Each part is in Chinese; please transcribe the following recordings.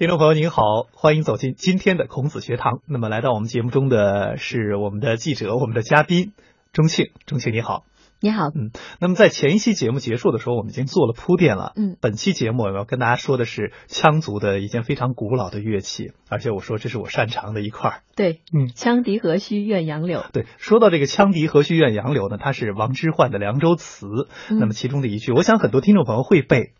听众朋友您好，欢迎走进今天的孔子学堂。那么来到我们节目中的是我们的记者，我们的嘉宾钟庆。钟庆你好，你好。嗯，那么在前一期节目结束的时候，我们已经做了铺垫了。嗯，本期节目我要跟大家说的是羌族的一件非常古老的乐器，而且我说这是我擅长的一块儿。对，嗯，羌笛何须怨杨柳。对，说到这个羌笛何须怨杨柳呢，它是王之涣的《凉州词》，嗯那么其中的一句，我想很多听众朋友会背。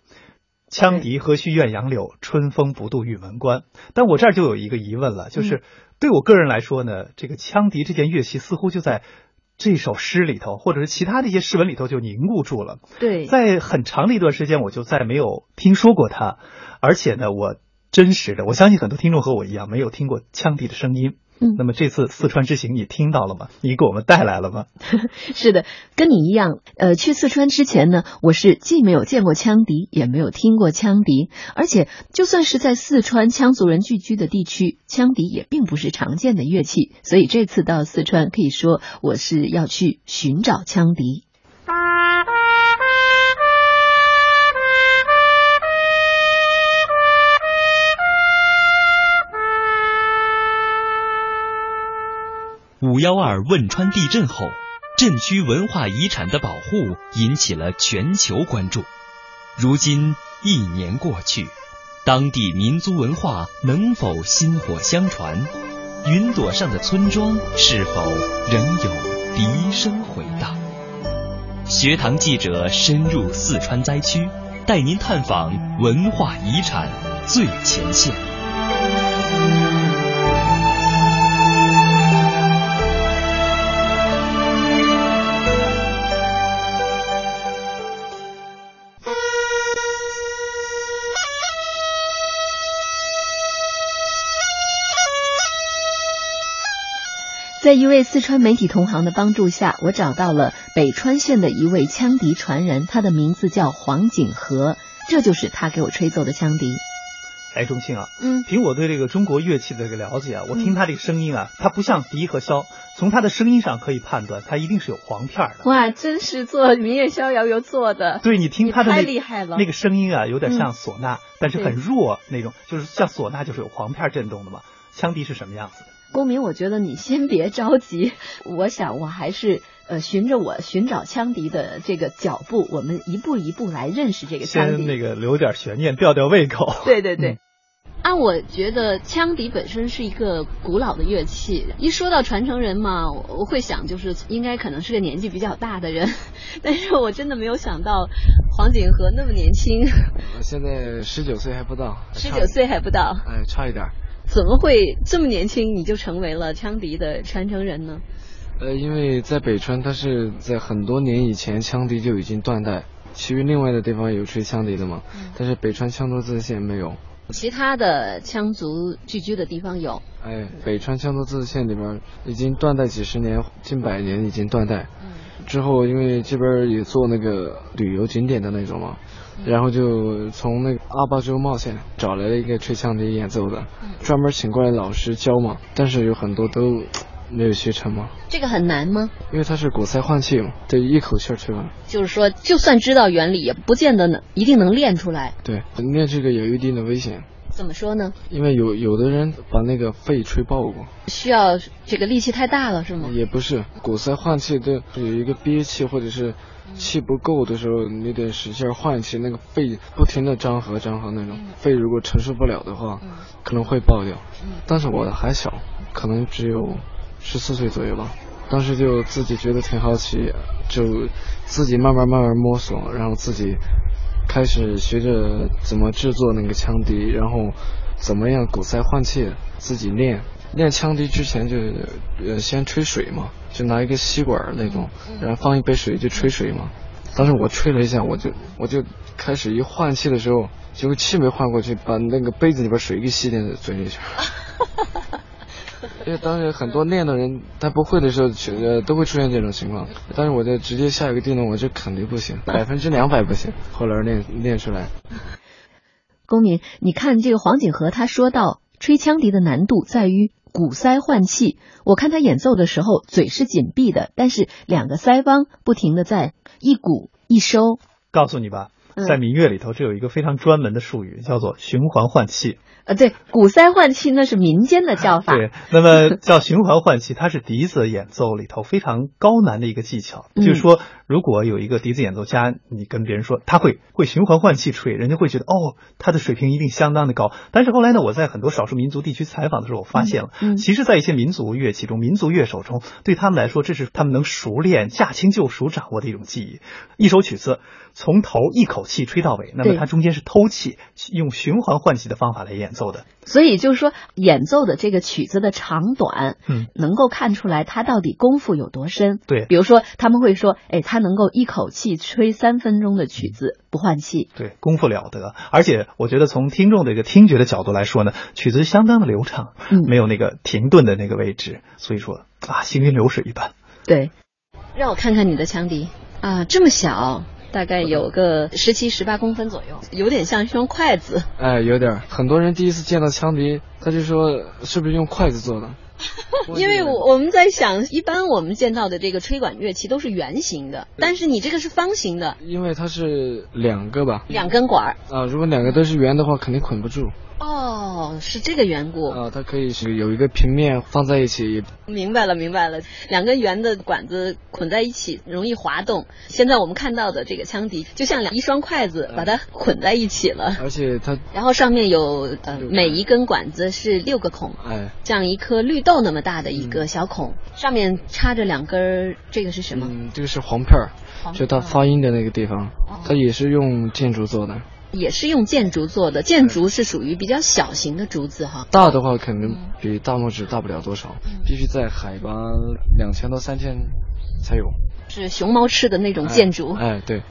羌笛何须怨杨柳，春风不度玉门关。但我这儿就有一个疑问了，就是对我个人来说呢，这个羌笛这件乐器似乎就在这首诗里头，或者是其他的一些诗文里头就凝固住了。对，在很长的一段时间，我就再没有听说过它，而且呢，我真实的，我相信很多听众和我一样没有听过羌笛的声音。嗯那么这次四川之行你听到了吗？你给我们带来了吗？是的，跟你一样。呃，去四川之前呢，我是既没有见过羌笛，也没有听过羌笛，而且就算是在四川羌族人聚居的地区，羌笛也并不是常见的乐器。所以这次到四川，可以说我是要去寻找羌笛。五幺二汶川地震后，震区文化遗产的保护引起了全球关注。如今一年过去，当地民族文化能否薪火相传？云朵上的村庄是否仍有笛声回荡？学堂记者深入四川灾区，带您探访文化遗产最前线。在一位四川媒体同行的帮助下，我找到了北川县的一位羌笛传人，他的名字叫黄景和，这就是他给我吹奏的羌笛。哎，钟庆啊，嗯，凭我对这个中国乐器的这个了解啊，我听他这个声音啊，他不像笛和箫，从他的声音上可以判断，他一定是有簧片的。哇，真是做民乐逍遥游做的。对你听他的太厉害了，那个声音啊，有点像唢呐，嗯、但是很弱那种，就是像唢呐就是有簧片震动的嘛。羌笛是什么样子的？公民，我觉得你先别着急，我想我还是呃循着我寻找羌笛的这个脚步，我们一步一步来认识这个羌笛。先那个留点悬念，吊吊胃口。对对对。嗯按我觉得，羌笛本身是一个古老的乐器。一说到传承人嘛，我会想就是应该可能是个年纪比较大的人，但是我真的没有想到黄景和那么年轻。我现在十九岁还不到。十九岁还不到。哎，差一点。怎么会这么年轻你就成为了羌笛的传承人呢？呃，因为在北川，它是在很多年以前羌笛就已经断代，其余另外的地方有吹羌笛的嘛，嗯、但是北川羌族自治县没有。其他的羌族聚居的地方有，哎，北川羌族自治县里边已经断代几十年，近百年已经断代。嗯，之后因为这边也做那个旅游景点的那种嘛，嗯、然后就从那个阿坝州茂县找来了一个吹羌笛演奏的，嗯、专门请过来老师教嘛，但是有很多都。没有学成嘛？这个很难吗？因为它是鼓塞换气嘛，得一口气儿吹完。就是说，就算知道原理，也不见得能一定能练出来。对，练这个有一定的危险。怎么说呢？因为有有的人把那个肺吹爆过。需要这个力气太大了是吗？也不是，鼓塞换气的有一个憋气或者是气不够的时候，你得使劲换气，那个肺不停的张合张合那种，肺如果承受不了的话，可能会爆掉。但是我的还小，可能只有。十四岁左右吧，当时就自己觉得挺好奇，就自己慢慢慢慢摸索，然后自己开始学着怎么制作那个羌笛，然后怎么样鼓塞换气，自己练。练羌笛之前就呃先吹水嘛，就拿一个吸管那种，然后放一杯水就吹水嘛。当时我吹了一下，我就我就开始一换气的时候，结果气没换过去，把那个杯子里边水给吸进嘴里去了。因为当时很多练的人，他不会的时候，呃，都会出现这种情况。但是我就直接下一个定论，我就肯定不行，百分之两百不行。后来练练出来。公民，你看这个黄景和他说到，吹羌笛的难度在于鼓腮换气。我看他演奏的时候，嘴是紧闭的，但是两个腮帮不停的在一鼓一收。告诉你吧，在民乐里头，这有一个非常专门的术语，叫做循环换气。呃，对，鼓塞换气那是民间的叫 法。对，那么叫循环换气，它是笛子演奏里头非常高难的一个技巧。嗯就是说，如果有一个笛子演奏家，你跟别人说他会会循环换气吹，人家会觉得哦，他的水平一定相当的高。但是后来呢，我在很多少数民族地区采访的时候，我发现了，嗯嗯其实，在一些民族乐器中，民族乐手中，对他们来说，这是他们能熟练、驾轻就熟掌握的一种技艺。一首曲子从头一口气吹到尾，那么它中间是偷气，用循环换气的方法来演奏的。所以就是说，演奏的这个曲子的长短，嗯，能够看出来他到底功夫有多深。对比如说他们会说，哎，他能够一口气吹三分钟的曲子不换气。对，功夫了得。而且我觉得从听众的一个听觉的角度来说呢，曲子相当的流畅，嗯没有那个停顿的那个位置，所以说啊，行云流水一般。对，让我看看你的枪笛啊，这么小，大概有个十七、十八公分左右，有点像一双筷子。哎，有点儿。很多人第一次见到枪笛，他就说是不是用筷子做的？因为我我们在想，一般我们见到的这个吹管乐器都是圆形的，但是你这个是方形的，因为它是两个吧。两根管儿。啊，如果两个都是圆的话，肯定捆不住。哦，是这个缘故。啊，它可以是有一个平面放在一起，明白了，明白了。两根圆的管子捆在一起，容易滑动。现在我们看到的这个枪笛，就像两一双筷子把它捆在一起了。而且它，然后上面有呃，每一根管子是六个孔，哎，这样一颗绿豆那么大的一个小孔，上面插着两根儿，这个是什么？嗯，这个是簧片儿，簧就它发音的那个地方哦，它也是用建筑做的。也是用箭竹做的，箭竹是属于比较小型的竹子哈。大的话肯定比大拇指大不了多少，必须在海拔两千到三千才有。是熊猫吃的那种箭竹。哎，哎对，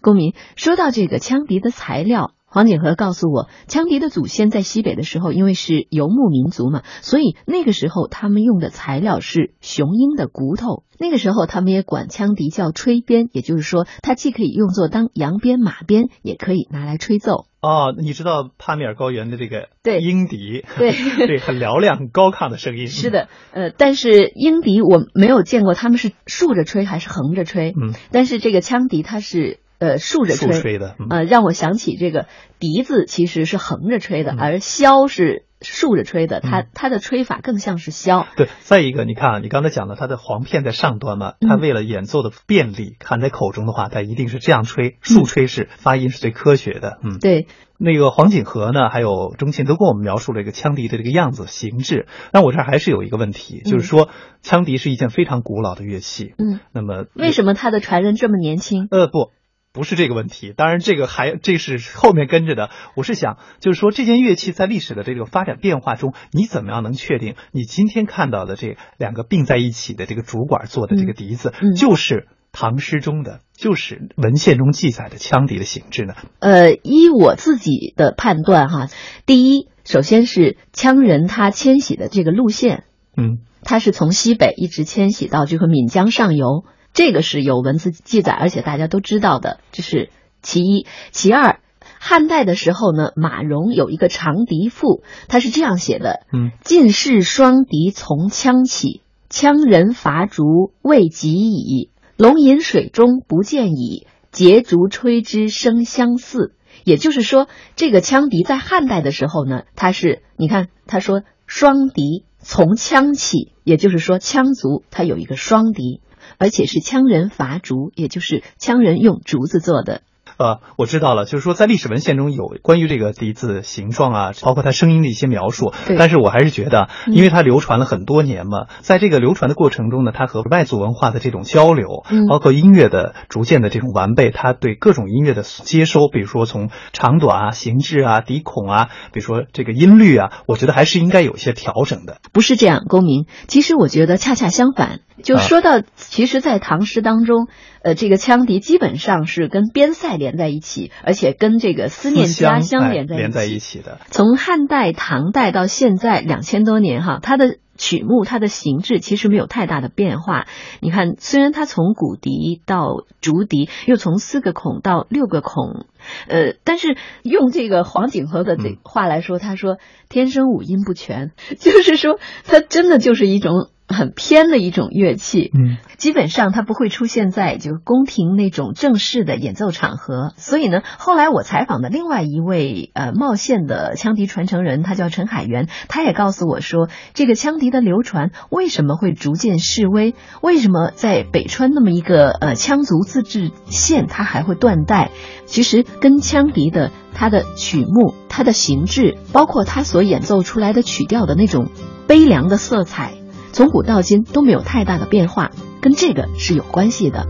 公民说到这个羌笛的材料，黄景和告诉我，羌笛的祖先在西北的时候，因为是游牧民族嘛，所以那个时候他们用的材料是雄鹰的骨头。那个时候他们也管羌笛叫吹鞭，也就是说，它既可以用作当扬鞭、马鞭，也可以拿来吹奏。哦，你知道帕米尔高原的这个对鹰笛，对 对，很嘹亮、很高亢的声音。是的，呃，但是鹰笛我没有见过他们是竖着吹还是横着吹，嗯，但是这个羌笛它是呃竖着竖吹，吹的，嗯呃，让我想起这个笛子其实是横着吹的，嗯而箫是竖着吹的，它嗯它的吹法更像是箫。对，再一个，你看啊，你刚才讲的，它的簧片在上端嘛，它嗯为了演奏的便利，含在口中的话，它一定是这样吹，竖吹是发音是最科学的。嗯，对，那个黄景和呢，还有钟庆都跟我们描述了一个羌笛的这个样子形制。那我这儿还是有一个问题，就是说，羌笛是一件非常古老的乐器。嗯，那么为什么它的传人这么年轻？呃，不，不是这个问题。当然，这个还这是后面跟着的。我是想，就是说，这件乐器在历史的这个发展变化中，你怎么样能确定你今天看到的这两个并在一起的这个竹管做的这个笛子，嗯嗯就是唐诗中的，就是文献中记载的羌笛的形制呢？呃，依我自己的判断哈，第一，首先是羌人他迁徙的这个路线，嗯他是从西北一直迁徙到这个闽江上游，这个是有文字记载，而且大家都知道的，这是其一。其二，汉代的时候呢，马融有一个《长笛赋》，他是这样写的：嗯晋士双笛从羌起，羌人伐竹未及矣。龙吟水中不见矣，结竹吹之声相似。也就是说，这个羌笛在汉代的时候呢，它是你看他说双笛从羌起，也就是说羌族它有一个双笛，而且是羌人伐竹，也就是羌人用竹子做的。呃，我知道了，就是说在历史文献中有关于这个笛子形状啊，包括它声音的一些描述。对但是我还是觉得，嗯因为它流传了很多年嘛，在这个流传的过程中呢，它和外族文化的这种交流，嗯包括音乐的逐渐的这种完备，它对各种音乐的接收，比如说从长短啊、形制啊、笛孔啊，比如说这个音律啊，我觉得还是应该有一些调整的。不是这样，公民。其实我觉得恰恰相反，就啊说到，其实，在唐诗当中，呃，这个羌笛基本上是跟边塞连在一起，而且跟这个思念家乡哎连在一起。连在一起的。从汉代、唐代到现在两千多年哈，它的曲目、它的形制其实没有太大的变化。你看，虽然它从骨笛到竹笛，又从四个孔到六个孔，呃，但是用这个黄景和的这嗯话来说，他说天生五音不全，就是说它真的就是一种很偏的一种乐器，嗯，基本上它不会出现在就宫廷那种正式的演奏场合。所以呢，后来我采访的另外一位呃茂县的羌笛传承人，他叫陈海源，他也告诉我说，这个羌笛的流传为什么会逐渐式微？为什么在北川那么一个呃羌族自治县，它还会断代？其实跟羌笛的它的曲目、它的形制，包括它所演奏出来的曲调的那种悲凉的色彩。从古到今都没有太大的变化，跟这个是有关系的。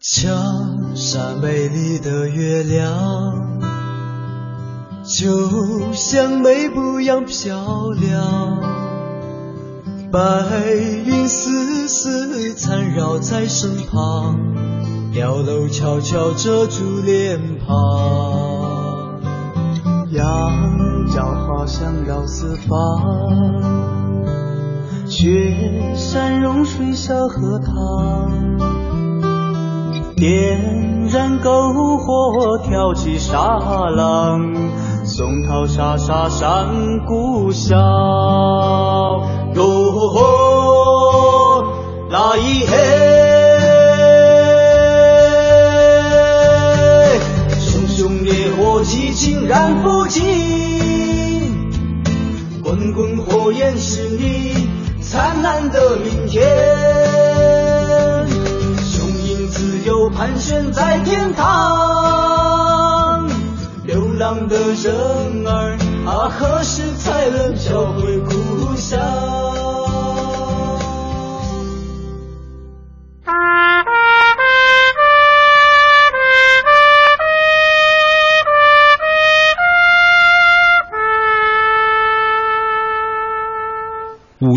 墙上美丽的月亮，就像美不一样漂亮，白云丝丝缠绕在身旁，碉楼悄悄遮住脸庞。羊角花香绕四方，雪山融水小荷塘，点燃篝火挑起沙浪，松涛沙沙上故乡。哟，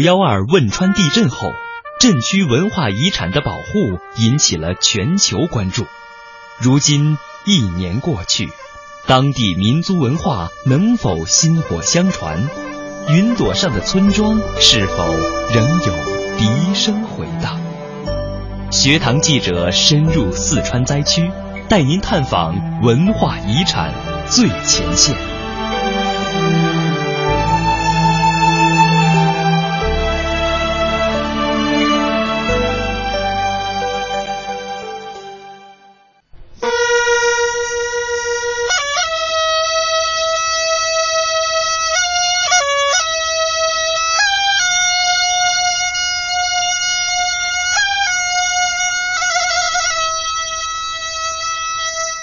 幺二汶川地震后，震区文化遗产的保护引起了全球关注。如今一年过去，当地民族文化能否薪火相传？云朵上的村庄是否仍有笛声回荡？学堂记者深入四川灾区，带您探访文化遗产最前线。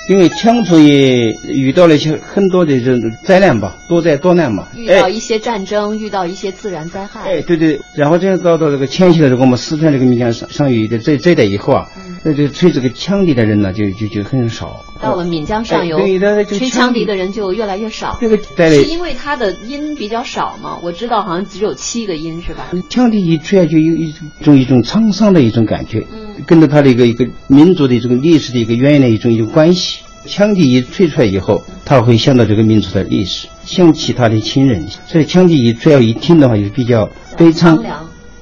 因为羌族也遇到了一些很多的这种灾难吧，多灾多难嘛。遇到一些战争，遇到一些自然灾害。哎，对对。然后这样到到这个迁徙的这个我们四川这个岷江上上游的这这一带以后啊，那就吹这个羌笛的人呢，就就就很少。到了岷江上游，吹羌笛的人就越来越少。这个是因为它的音比较少嘛？我知道好像只有七个音是吧？羌笛一吹就有一种一种沧桑的一种感觉，嗯，跟着它的一个一个民族的这个历史的一个渊源的一种一种关系。羌笛一吹出来以后，他会想到这个民族的历史，想起他的亲人。所以羌笛一主要一听的话，就是比较悲苍、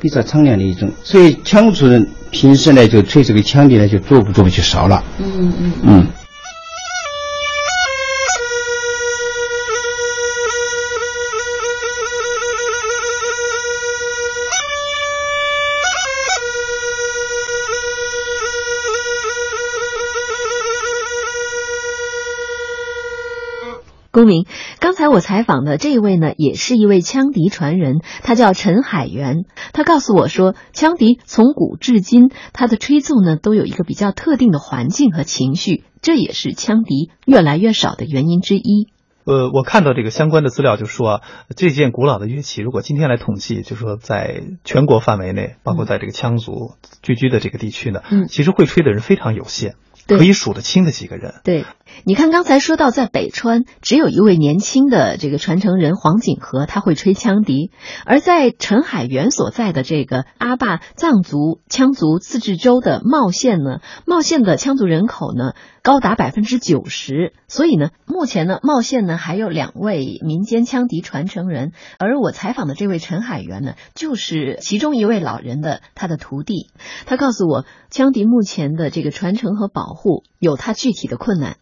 比较苍凉的一种。所以羌族人平时呢，就吹这个羌笛呢，就做不做不就少了。嗯嗯嗯。公明，刚才我采访的这位呢，也是一位羌笛传人，他叫陈海源。他告诉我说，羌笛从古至今，它的吹奏呢，都有一个比较特定的环境和情绪，这也是羌笛越来越少的原因之一。呃，我看到这个相关的资料，就说这件古老的乐器，如果今天来统计，就说在全国范围内，包括在这个羌族聚居的这个地区呢，嗯，其实会吹的人非常有限。可以数得清的几个人。对，你看刚才说到在北川，只有一位年轻的这个传承人黄景和，他会吹羌笛；而在陈海源所在的这个阿坝藏族羌族自治州的茂县呢，茂县的羌族人口呢。高达百分之九十，所以呢，目前呢，茂县呢还有两位民间羌笛传承人，而我采访的这位陈海源呢，就是其中一位老人的他的徒弟。他告诉我，羌笛目前的这个传承和保护有它具体的困难。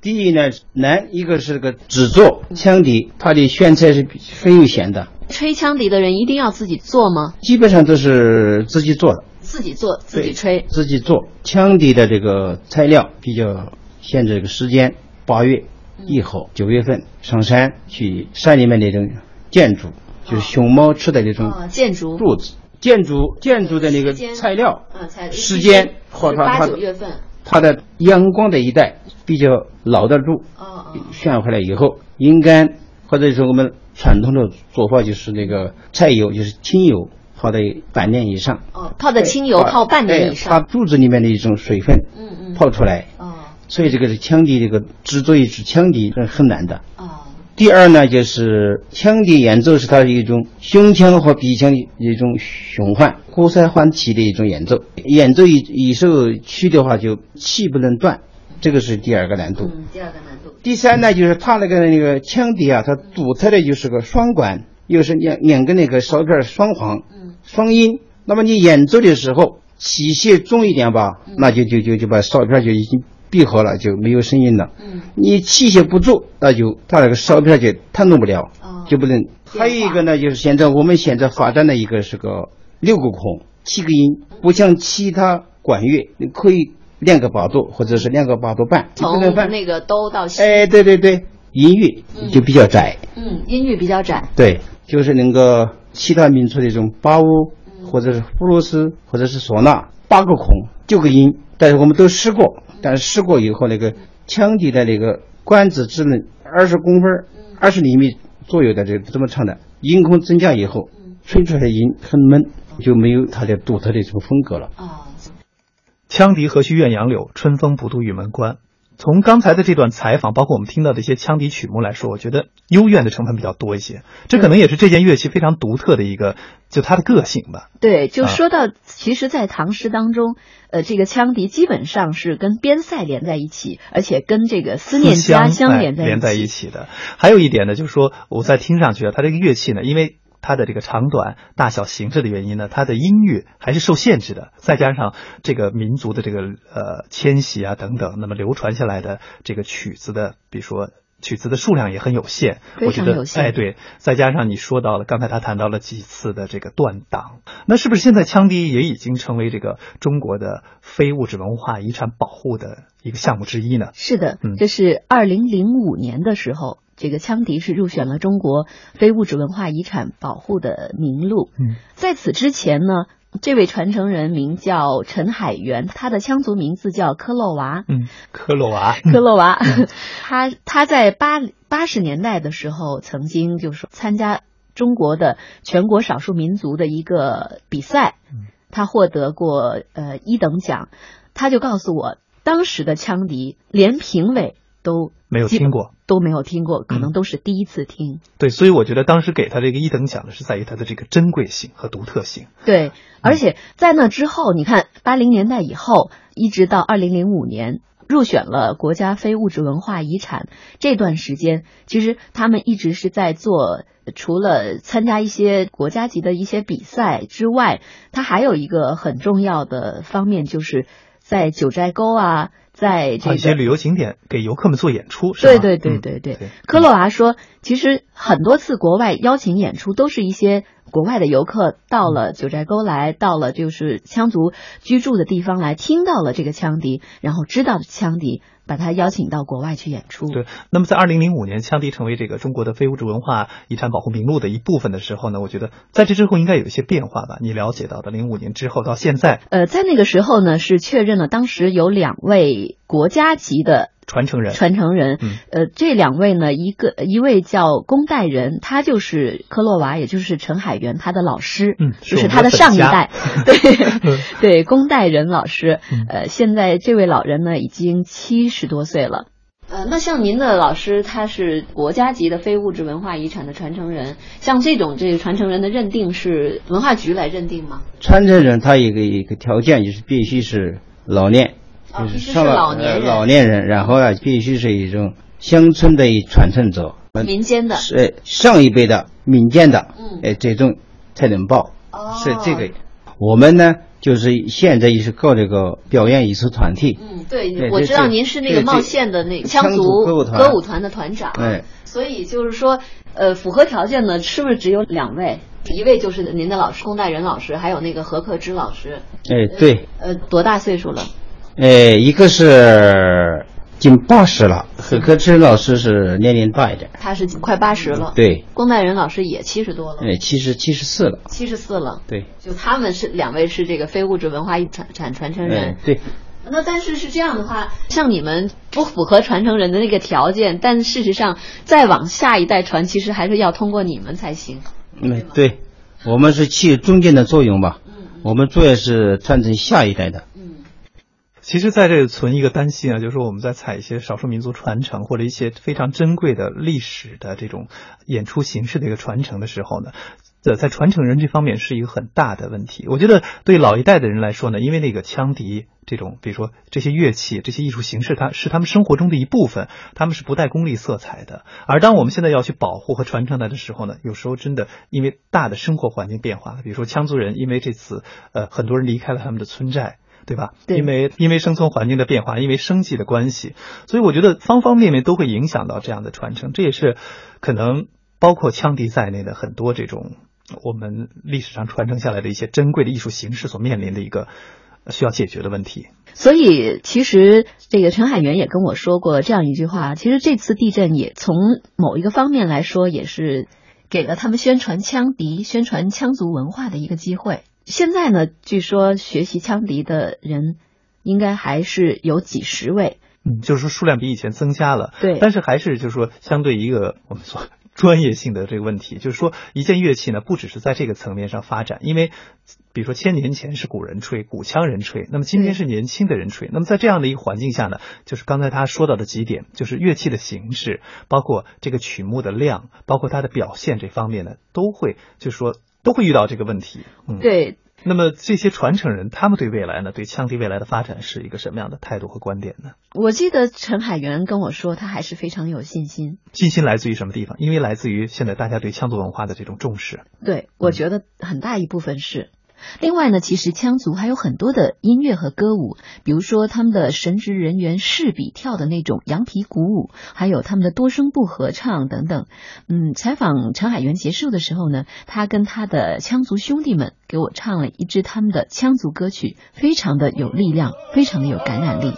第一呢，难一个是个制作羌笛，它的选材是很有限的，吹羌笛的人一定要自己做吗？基本上都是自己做的，自己做自己吹。自己做。羌笛的这个材料比较限制这个时间，八月以后，九月份上山去山里面那种建筑，就是熊猫吃的那种哦，建筑柱子，建筑建筑的那个材料，嗯，才时间或它九月份。它的阳光的一带比较牢得住，哦哦，选回来以后，阴干或者说我们传统的做法就是那个菜油，就是清油，泡在半年以上。哦，泡在清油泡半年以哎上。把柱子里面的一种水分嗯嗯。泡出来，哦所以这个是羌笛这个制作一支枪笛是很难的。哦第二呢，就是羌笛演奏是它的一种胸腔和鼻腔的一种循环、呼塞换气的一种演奏。演奏一一首曲的话，就气不能断，这个是第二个难度。嗯，第二个难度。第三呢，就是它那个那个羌笛啊，它独特的就是个双管，又是两两个那个哨片双簧，嗯双音。那么你演奏的时候，气息重一点吧，那就就就就把哨片就已经闭合了，就没有声音了。嗯你气血不足，那就它那个哨片就弹动不了，哦就不能。还有一个呢，就是现在我们现在发展的一个是个六个孔，七个音，不像其他管乐，你可以两个八度或者是两个八度半，从。那个哆到西。哎，对对对，音域就比较窄，嗯，音域比较窄。对，就是能够其他民族的这种巴乌或者是布鲁斯或者是唢呐八个孔九个音，但是我们都试过，但是试过以后那个腔笛的那个管子只能二十公分、二十厘米左右的这这么长的，音孔增加以后，吹出来的音很闷，就没有它的独特的这种风格了。啊，羌笛何须怨杨柳，春风不度玉门关。从刚才的这段采访，包括我们听到的一些羌笛曲目来说，我觉得幽怨的成分比较多一些。这可能也是这件乐器非常独特的一个，就它的个性吧。对，就啊说到，其实，在唐诗当中，呃，这个羌笛基本上是跟边塞连在一起，而且跟这个思念家乡哎连在连在一一起的。还有一点呢，就是说我在听上去啊，它这个乐器呢，因为它的这个长短、大小、形式的原因呢，它的音域还是受限制的。再加上这个民族的这个呃迁徙啊等等，那么流传下来的这个曲子的，比如说。曲子的数量也很有限，非我觉得常有限哎，对，再加上你说到了，刚才他谈到了几次的这个断档，那是不是现在羌笛也已经成为这个中国的非物质文化遗产保护的一个项目之一呢？是的嗯，这是二零零五年的时候，这个羌笛是入选了中国非物质文化遗产保护的名录。嗯，在此之前呢，这位传承人名叫陈海源，他的羌族名字叫科洛娃。嗯，科洛娃，科洛娃，他他在八八十年代的时候，曾经就是参加中国的全国少数民族的一个比赛，他获得过呃一等奖。他就告诉我，当时的羌笛连评委都没有听过，都没有听过，可能嗯都是第一次听。对，所以我觉得当时给他这个一等奖的，是在于它的这个珍贵性和独特性。对，而且在那之后，你看八零年代以后，一直到二零零五年入选了国家非物质文化遗产，这段时间，其实他们一直是在做。除了参加一些国家级的一些比赛之外，他还有一个很重要的方面，就是在九寨沟啊，在这些旅游景点给游客们做演出，是吧？对对对嗯对对对，科洛娃说，其实很多次国外邀请演出都是一些国外的游客到了九寨沟来，到了就是羌族居住的地方来，听到了这个羌笛，然后知道羌笛，把他邀请到国外去演出。对，那么在二零零五年，羌笛成为这个中国的非物质文化遗产保护名录的一部分的时候呢，我觉得在这之后应该有一些变化吧？你了解到的，零五年之后到现在，呃，在那个时候呢，是确认了当时有两位国家级的传承人，传承人，嗯。呃，这两位呢，一个一位叫龚代仁，他就是科洛娃，也就是陈海源他的老师，嗯就是他的上一代，对对，龚代仁老师，嗯。呃，现在这位老人呢已经七十多岁了。呃，那像您的老师，他是国家级的非物质文化遗产的传承人，像这种这个传承人的认定是文化局来认定吗？传承人他一个一个条件就是必须是老年，就哦必须是上了老年人呃老年人，然后呢必须是一种乡村的一传承者，民间的，是上一辈的民间的，嗯哎这种才能报，哦是这个。我们呢，就是现在也是搞这个表演艺术团体。嗯，对，对我知道您是那个茂县的那个羌族歌舞团歌舞团的团长。对，所以就是说，呃，符合条件的，是不是只有两位？一位就是您的老师龚代仁老师，还有那个何克之老师。哎，对，呃，多大岁数了？哎，一个是近八十了，何克之老师是年龄大一点，他是快八十了。。对，龚代仁老师也七十多了，哎，七十七十四了，七十四了。对，就他们是两位是这个非物质文化遗产产传承人哎，。对，那但是是这样的话，像你们不符合传承人的那个条件，但事实上再往下一代传，其实还是要通过你们才行。嗯，对，我们是起中间的作用吧，嗯我们主要是传承下一代的。其实，在这存一个担心啊，就是说我们在采一些少数民族传承或者一些非常珍贵的历史的这种演出形式的一个传承的时候呢，呃，在传承人这方面是一个很大的问题。我觉得对老一代的人来说呢，因为那个羌笛这种，比如说这些乐器、这些艺术形式，它是他们生活中的一部分，他们是不带功利色彩的。而当我们现在要去保护和传承它的时候呢，有时候真的因为大的生活环境变化，比如说羌族人因为这次呃很多人离开了他们的村寨。对吧？对因为因为生存环境的变化，因为生计的关系，所以我觉得方方面面都会影响到这样的传承。这也是可能包括羌笛在内的很多这种我们历史上传承下来的一些珍贵的艺术形式所面临的一个呃需要解决的问题。所以，其实这个陈海源也跟我说过这样一句话。其实这次地震也从某一个方面来说，也是给了他们宣传羌笛、宣传羌族文化的一个机会。现在呢，据说学习羌笛的人应该还是有几十位。嗯，就是说数量比以前增加了，对但是还是就是说相对一个我们说专业性的这个问题，就是说一件乐器呢，不只是在这个层面上发展，因为比如说千年前是古人吹，古羌人吹，那么今天是年轻的人吹，那么在这样的一个环境下呢，就是刚才他说到的几点，就是乐器的形式，包括这个曲目的量，包括它的表现这方面呢，都会就是说都会遇到这个问题。嗯，。对，那么这些传承人，他们对未来呢，对羌笛未来的发展是一个什么样的态度和观点呢？我记得陈海源跟我说，他还是非常有信心。信心来自于什么地方？因为来自于现在大家对羌族文化的这种重视。对，我觉得很大一部分是。另外呢，其实羌族还有很多的音乐和歌舞，比如说他们的神职人员试比跳的那种羊皮鼓舞，还有他们的多声部合唱等等。嗯，采访陈海源结束的时候呢，他跟他的羌族兄弟们给我唱了一支他们的羌族歌曲，非常的有力量，非常的有感染力。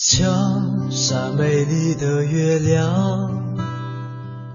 墙上美丽的月亮。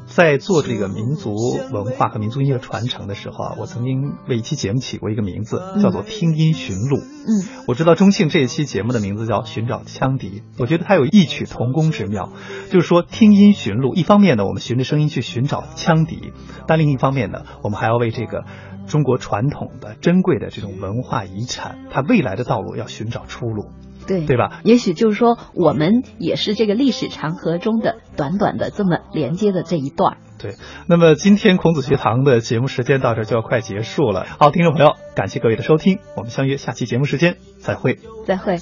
在做这个民族文化和民族音乐传承的时候啊，我曾经为一期节目起过一个名字，叫做“听音寻路”。嗯，我知道中庆这一期节目的名字叫“寻找羌笛”，我觉得它有异曲同工之妙。就是说，听音寻路，一方面呢，我们循着声音去寻找羌笛；但另一方面呢，我们还要为这个中国传统的珍贵的这种文化遗产，它未来的道路要寻找出路，对对吧？也许就是说，我们也是这个历史长河中的短短的这么连接的这一段。对，那么今天孔子学堂的节目时间到这就要快结束了。好，听众朋友，感谢各位的收听，我们相约下期节目时间再会。再会。